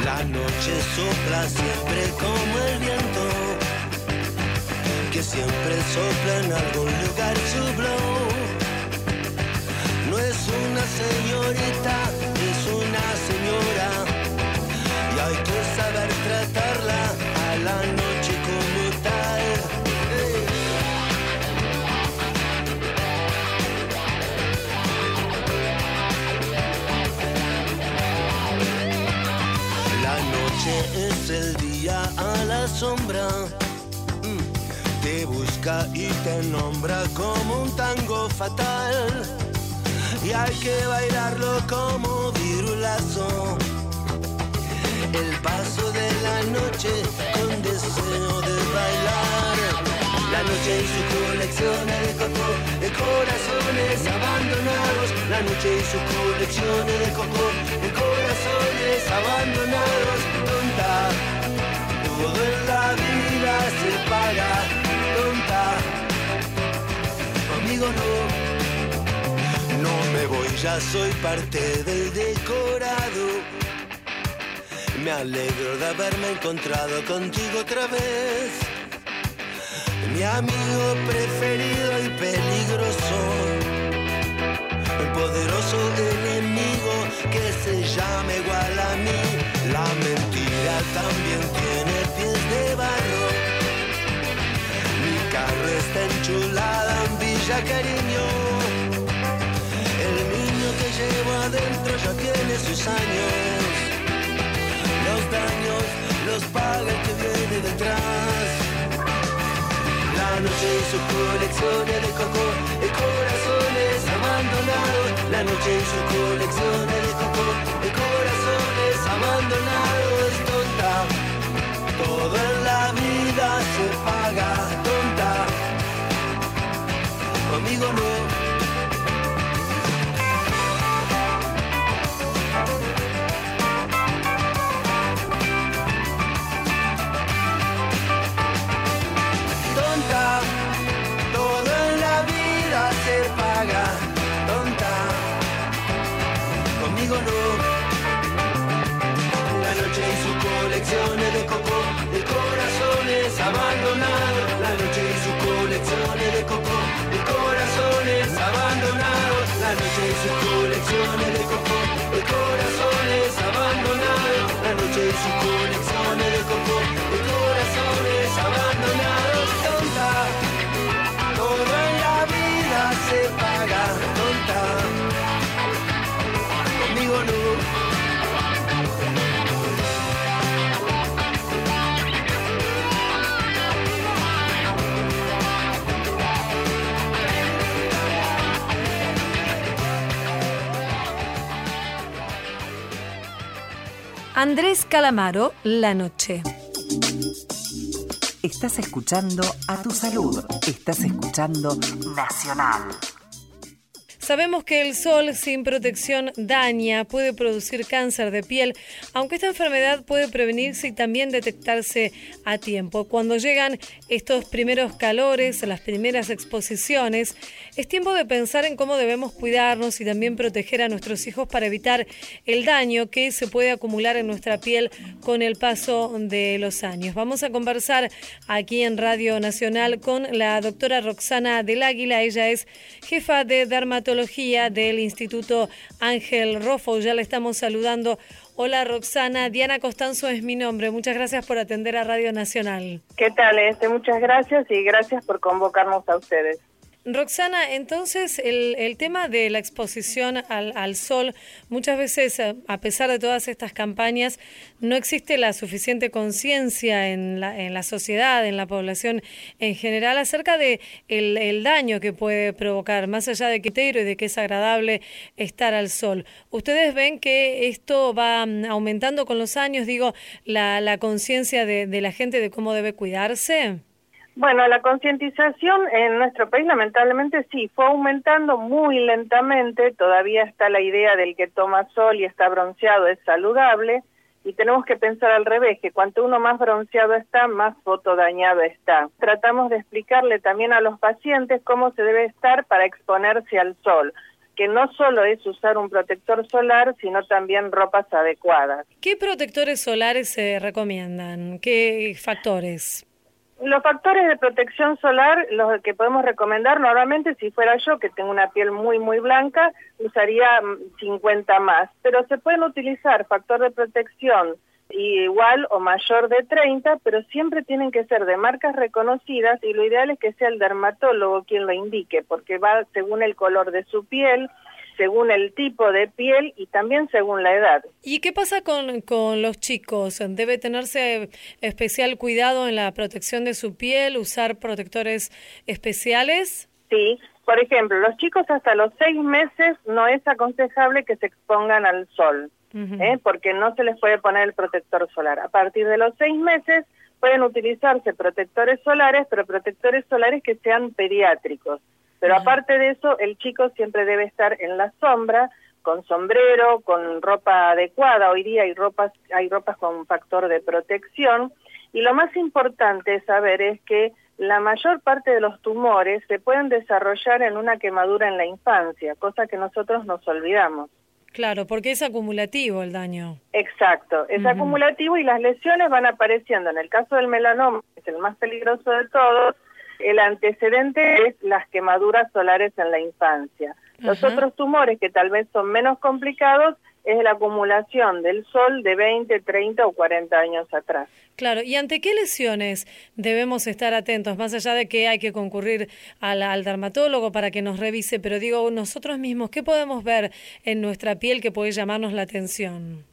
La noche sopla siempre como el viento, que siempre sopla en algún lugar su blow. No es una señorita, hay que saber tratarla a la noche como tal. es el día a la sombra. Mm, te busca y te nombra como un tango fatal. Y hay que bailarlo como virulazo. El paso de la noche con deseo de bailar. La noche y su colección de coco, de corazones abandonados. La noche y su colección de coco, de corazones abandonados. Tonta, todo en la vida se paga. Tonta, conmigo no. No me voy, ya soy parte del decorado. Me alegro de haberme encontrado contigo otra vez mi amigo preferido y peligroso, el poderoso enemigo que se llama igual a mí. La mentira también tiene pies de barro. Mi carro está enchulada en Villa Cariño. El niño que llevo adentro ya tiene sus años. Los paga el que viene detrás. La noche y sus colecciones de coco, de corazones abandonados. La noche y sus colecciones de coco, de corazones abandonados. Tonta, todo en la vida se paga. Tonta, conmigo no. Noche Andrés Calamaro, La Noche. Estás escuchando a tu salud. Estás escuchando Nacional. Sabemos que el sol sin protección daña, puede producir cáncer de piel, aunque esta enfermedad puede prevenirse y también detectarse a tiempo. Cuando llegan estos primeros calores, las primeras exposiciones, es tiempo de pensar en cómo debemos cuidarnos y también proteger a nuestros hijos para evitar el daño que se puede acumular en nuestra piel con el paso de los años. Vamos a conversar aquí en Radio Nacional con la doctora Roxana del Águila. Ella es jefa de dermatología del Instituto Ángel Rofo. Ya la estamos saludando. Hola Roxana, Diana Costanzo es mi nombre. Muchas gracias por atender a Radio Nacional. ¿Qué tal? Este? Muchas gracias y gracias por convocarnos a ustedes. Roxana, entonces el, el, tema de la exposición al, sol, muchas veces, a pesar de todas estas campañas, no existe la suficiente conciencia en la, en la sociedad, en la población en general, acerca de el, daño que puede provocar, más allá de que y de que es agradable estar al sol. ¿Ustedes ven que esto va mm, aumentando con los años, digo, la, conciencia de la gente de cómo debe cuidarse? Bueno, la concientización en nuestro país lamentablemente sí, fue aumentando muy lentamente, todavía está la idea del que toma sol y está bronceado es saludable, y tenemos que pensar al revés, que cuanto uno más bronceado está, más fotodañado está. Tratamos de explicarle también a los pacientes cómo se debe estar para exponerse al sol que no solo es usar un protector solar, sino también ropas adecuadas. ¿Qué protectores solares se recomiendan? ¿Qué factores? Los factores de protección solar, los que podemos recomendar, normalmente si fuera yo, que tengo una piel muy, muy blanca, usaría 50 mm, más, pero se pueden utilizar factor de protección igual o mayor de 30, pero siempre tienen que ser de marcas reconocidas y lo ideal es que sea el dermatólogo quien lo indique, porque va según el color de su piel, según el tipo de piel y también según la edad. ¿Y qué pasa con, con los chicos? ¿Debe tenerse especial cuidado en la protección de su piel, usar protectores especiales? Sí, por ejemplo, los chicos hasta los seis meses no es aconsejable que se expongan al sol, ¿eh? porque no se les puede poner el protector solar. A partir de los seis meses pueden utilizarse protectores solares, pero protectores solares que sean pediátricos. Pero aparte de eso, el chico siempre debe estar en la sombra, con sombrero, con ropa adecuada. Hoy día hay ropas, hay ropas con factor de protección. Y lo más importante saber es que la mayor parte de los tumores se pueden desarrollar en una quemadura en la infancia, cosa que nosotros nos olvidamos. Claro, porque es acumulativo el daño. Exacto, es acumulativo y las lesiones van apareciendo. En el caso del melanoma, que es el más peligroso de todos, el antecedente es las quemaduras solares en la infancia. Los otros tumores que tal vez son menos complicados es la acumulación del sol de 20, 30 o 40 años atrás. Claro, ¿y ante qué lesiones debemos estar atentos? Más allá de que hay que concurrir al, al, dermatólogo para que nos revise, pero digo, nosotros mismos, ¿qué podemos ver en nuestra piel que puede llamarnos la atención?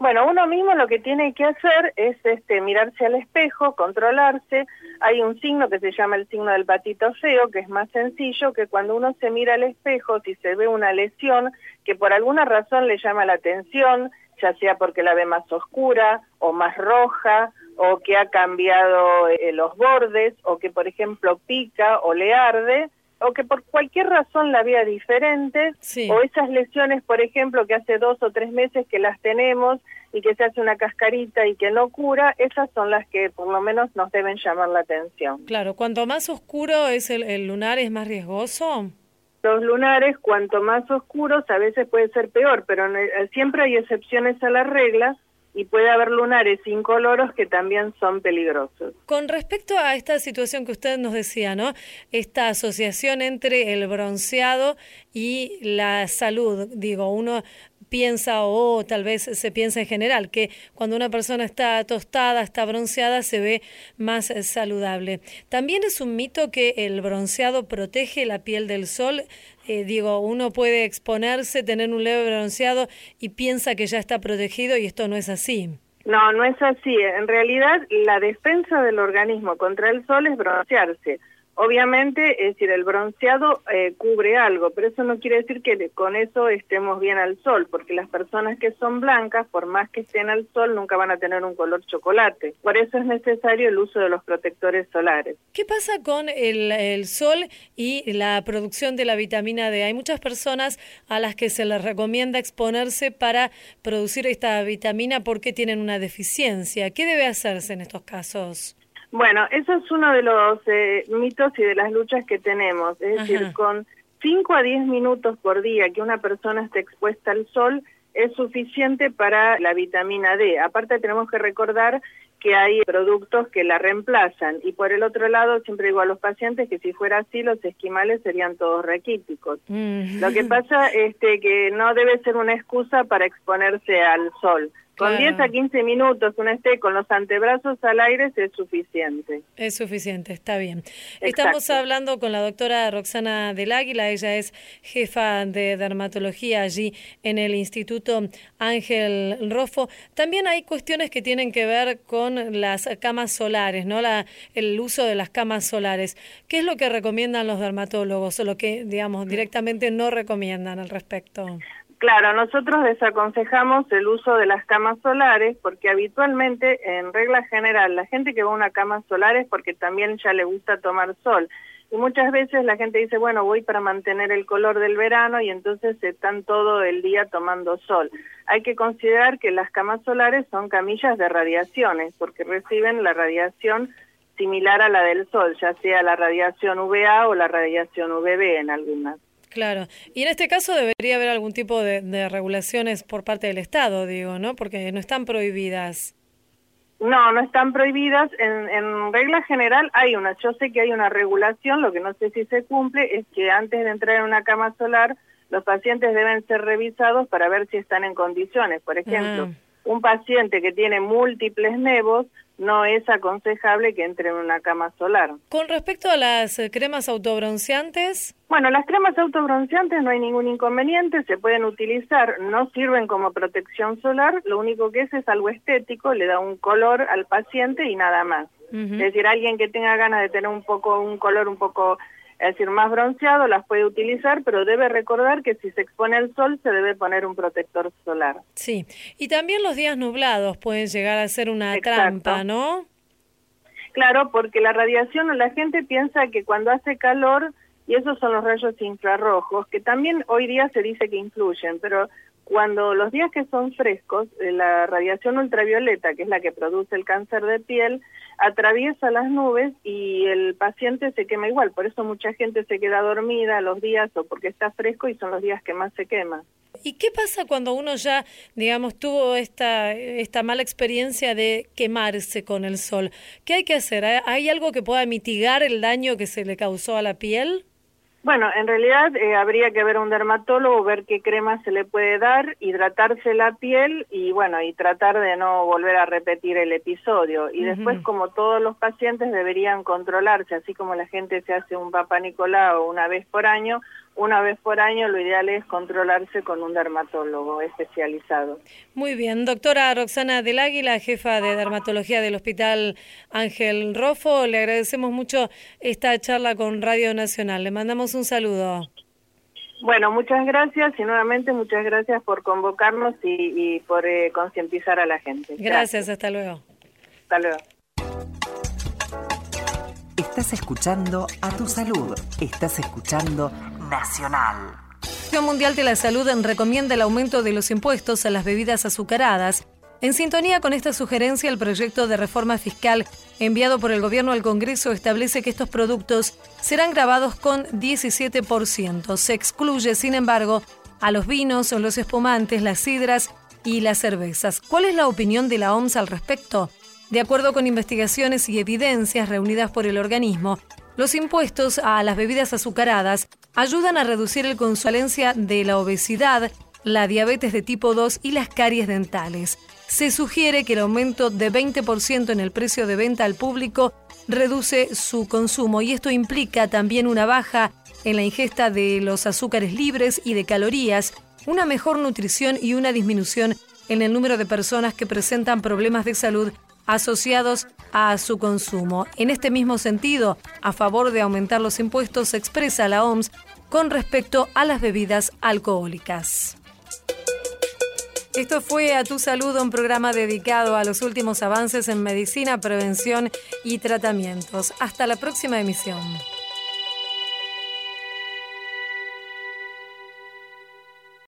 Bueno, uno mismo lo que tiene que hacer es este, mirarse al espejo, controlarse. Hay un signo que se llama el signo del patito feo, que es más sencillo, que cuando uno se mira al espejo, si se ve una lesión que por alguna razón le llama la atención, ya sea porque la ve más oscura o más roja, o que ha cambiado eh, los bordes, o que por ejemplo pica o le arde, o que por cualquier razón la vea diferente, o esas lesiones, por ejemplo, que hace dos o tres meses que las tenemos y que se hace una cascarita y que no cura, esas son las que por lo menos nos deben llamar la atención. Claro, cuanto más oscuro es el, el lunar, ¿es más riesgoso? Los lunares, cuanto más oscuros, a veces puede ser peor, pero siempre hay excepciones a la regla y puede haber lunares incoloros que también son peligrosos. Con respecto a esta situación que usted nos decía, ¿no? Esta asociación entre el bronceado y la salud, digo, uno piensa o tal vez se piensa en general que cuando una persona está tostada, está bronceada, se ve más eh, saludable. También es un mito que el bronceado protege la piel del sol. Eh, digo, uno puede exponerse, tener un leve bronceado y piensa que ya está protegido y esto no es así. No, no es así. En realidad, la defensa del organismo contra el sol es broncearse. Obviamente, es decir, el bronceado eh, cubre algo, pero eso no quiere decir que con eso estemos bien al sol, porque las personas que son blancas, por más que estén al sol, nunca van a tener un color chocolate. Por eso es necesario el uso de los protectores solares. ¿Qué pasa con el, el sol y la producción de la vitamina D? Hay muchas personas a las que se les recomienda exponerse para producir esta vitamina porque tienen una deficiencia. ¿Qué debe hacerse en estos casos? Bueno, eso es uno de los eh, mitos y de las luchas que tenemos. Es decir, con 5 a 10 minutos por día que una persona esté expuesta al sol es suficiente para la vitamina D. Aparte tenemos que recordar que hay productos que la reemplazan y por el otro lado siempre digo a los pacientes que si fuera así los esquimales serían todos raquíticos. Mm. Lo que pasa es este, que no debe ser una excusa para exponerse al sol. Con 10 a 15 minutos uno esté con los antebrazos al aire es suficiente. Es suficiente, está bien. Estamos hablando con la doctora Roxana del Águila, ella es jefa de dermatología allí en el Instituto Ángel Rofo. También hay cuestiones que tienen que ver con las camas solares, ¿no? La, el uso de las camas solares. ¿Qué es lo que recomiendan los dermatólogos o lo que, digamos, directamente no recomiendan al respecto? Claro, nosotros desaconsejamos el uso de las camas solares porque habitualmente, en regla general, la gente que va a una cama solar es porque también ya le gusta tomar sol. Y muchas veces la gente dice, bueno, voy para mantener el color del verano y entonces están todo el día tomando sol. Hay que considerar que las camas solares son camillas de radiaciones porque reciben la radiación similar a la del sol, ya sea la radiación UVA o la radiación UVB en algunas. Claro, y en este caso debería haber algún tipo de, regulaciones por parte del Estado, digo, ¿no? Porque no están prohibidas. No, no están prohibidas. En, en, regla general hay una. Yo sé que hay una regulación, lo que no sé si se cumple es que antes de entrar en una cama solar, los pacientes deben ser revisados para ver si están en condiciones. Por ejemplo, ah. Un paciente que tiene múltiples nevos no es aconsejable que entre en una cama solar. Con respecto a las eh, cremas autobronceantes. Bueno, las cremas autobronceantes no hay ningún inconveniente, se pueden utilizar, no sirven como protección solar, lo único que es es algo estético, le da un color al paciente y nada más. Es decir, alguien que tenga ganas de tener un poco un color un poco es decir, más bronceado las puede utilizar, pero debe recordar que si se expone al sol se debe poner un protector solar. Sí, y también los días nublados pueden llegar a ser una trampa, ¿no? Claro, porque la radiación, la gente piensa que cuando hace calor, y esos son los rayos infrarrojos, que también hoy día se dice que influyen, pero cuando los días que son frescos, eh, la radiación ultravioleta, que es la que produce el cáncer de piel, atraviesa las nubes y el paciente se quema igual. Por eso mucha gente se queda dormida los días o porque está fresco y son los días que más se quema. ¿Y qué pasa cuando uno ya, digamos, tuvo esta, esta mala experiencia de quemarse con el sol? ¿Qué hay que hacer? ¿Hay algo que pueda mitigar el daño que se le causó a la piel? Bueno, en realidad eh, habría que ver a un dermatólogo, ver qué crema se le puede dar, hidratarse la piel y bueno, y tratar de no volver a repetir el episodio. Y después, como todos los pacientes deberían controlarse, así como la gente se hace un papá Nicolau una vez por año, una vez por año lo ideal es controlarse con un dermatólogo especializado. Muy bien, doctora Roxana del Águila, jefa de dermatología del Hospital Ángel Rofo, le agradecemos mucho esta charla con Radio Nacional. Le mandamos un saludo. Bueno, muchas gracias y nuevamente muchas gracias por convocarnos y, por eh, concientizar a la gente. gracias, hasta luego. Hasta luego. Estás escuchando a tu salud. Estás escuchando Nacional. La Mundial de la Salud recomienda el aumento de los impuestos a las bebidas azucaradas. En sintonía con esta sugerencia, el proyecto de reforma fiscal enviado por el Gobierno al Congreso establece que estos productos serán grabados con 17%. Se excluye, sin embargo, a los vinos, los espumantes, las sidras y las cervezas. ¿Cuál es la opinión de la OMS al respecto? De acuerdo con investigaciones y evidencias reunidas por el organismo, los impuestos a las bebidas azucaradas ayudan a reducir el consualencia de la obesidad, la diabetes de tipo 2 y las caries dentales. Se sugiere que el aumento de 20% en el precio de venta al público reduce su consumo y esto implica también una baja en la ingesta de los azúcares libres y de calorías, una mejor nutrición y una disminución en el número de personas que presentan problemas de salud asociados a su consumo. En este mismo sentido, a favor de aumentar los impuestos, se expresa la OMS con respecto a las bebidas alcohólicas. Esto fue A Tu Salud, un programa dedicado a los últimos avances en medicina, prevención y tratamientos. Hasta la próxima emisión.